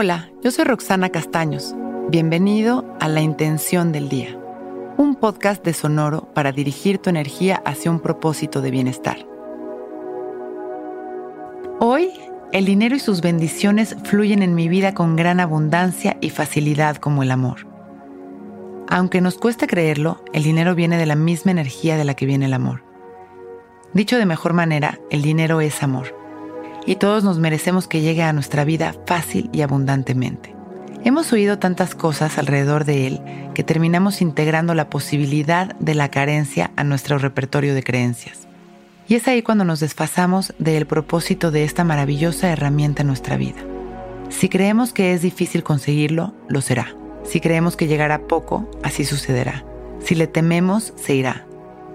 Hola, yo soy Roxana Castaños. Bienvenido a La Intención del Día, un podcast de Sonoro para dirigir tu energía hacia un propósito de bienestar. Hoy, el dinero y sus bendiciones fluyen en mi vida con gran abundancia y facilidad como el amor. Aunque nos cueste creerlo, el dinero viene de la misma energía de la que viene el amor. Dicho de mejor manera, el dinero es amor y todos nos merecemos que llegue a nuestra vida fácil y abundantemente. Hemos oído tantas cosas alrededor de él que terminamos integrando la posibilidad de la carencia a nuestro repertorio de creencias. Y es ahí cuando nos desfasamos del propósito de esta maravillosa herramienta en nuestra vida. Si creemos que es difícil conseguirlo, lo será. Si creemos que llegará poco, así sucederá. Si le tememos, se irá.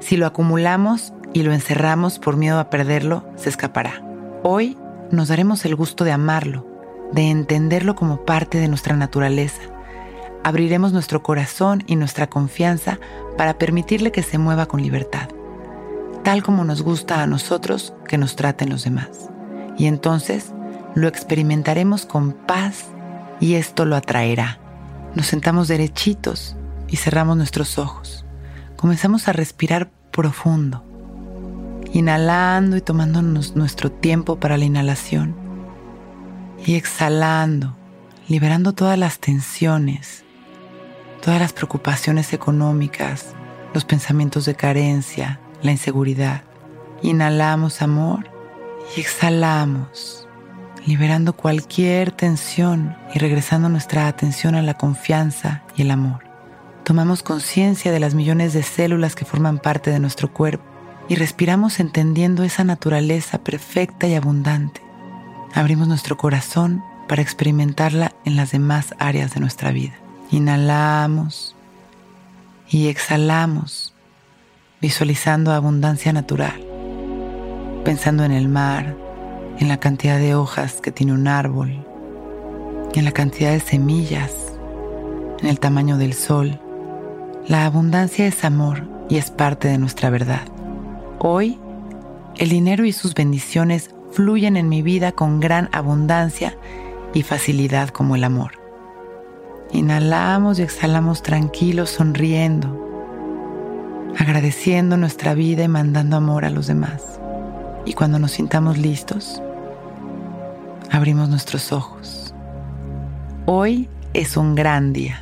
Si lo acumulamos y lo encerramos por miedo a perderlo, se escapará. Hoy nos daremos el gusto de amarlo, de entenderlo como parte de nuestra naturaleza. Abriremos nuestro corazón y nuestra confianza para permitirle que se mueva con libertad, tal como nos gusta a nosotros que nos traten los demás. Y entonces lo experimentaremos con paz y esto lo atraerá. Nos sentamos derechitos y cerramos nuestros ojos. Comenzamos a respirar profundo inhalando y tomándonos nuestro tiempo para la inhalación y exhalando, liberando todas las tensiones, todas las preocupaciones económicas, los pensamientos de carencia, la inseguridad. Inhalamos amor y exhalamos, liberando cualquier tensión y regresando nuestra atención a la confianza y el amor. Tomamos conciencia de las millones de células que forman parte de nuestro cuerpo y respiramos entendiendo esa naturaleza perfecta y abundante. Abrimos nuestro corazón para experimentarla en las demás áreas de nuestra vida. Inhalamos y exhalamos, visualizando abundancia natural, pensando en el mar, en la cantidad de hojas que tiene un árbol, en la cantidad de semillas, en el tamaño del sol. La abundancia es amor y es parte de nuestra verdad. Hoy, el dinero y sus bendiciones fluyen en mi vida con gran abundancia y facilidad como el amor. Inhalamos y exhalamos tranquilos, sonriendo, agradeciendo nuestra vida y mandando amor a los demás. Y cuando nos sintamos listos, abrimos nuestros ojos. Hoy es un gran día.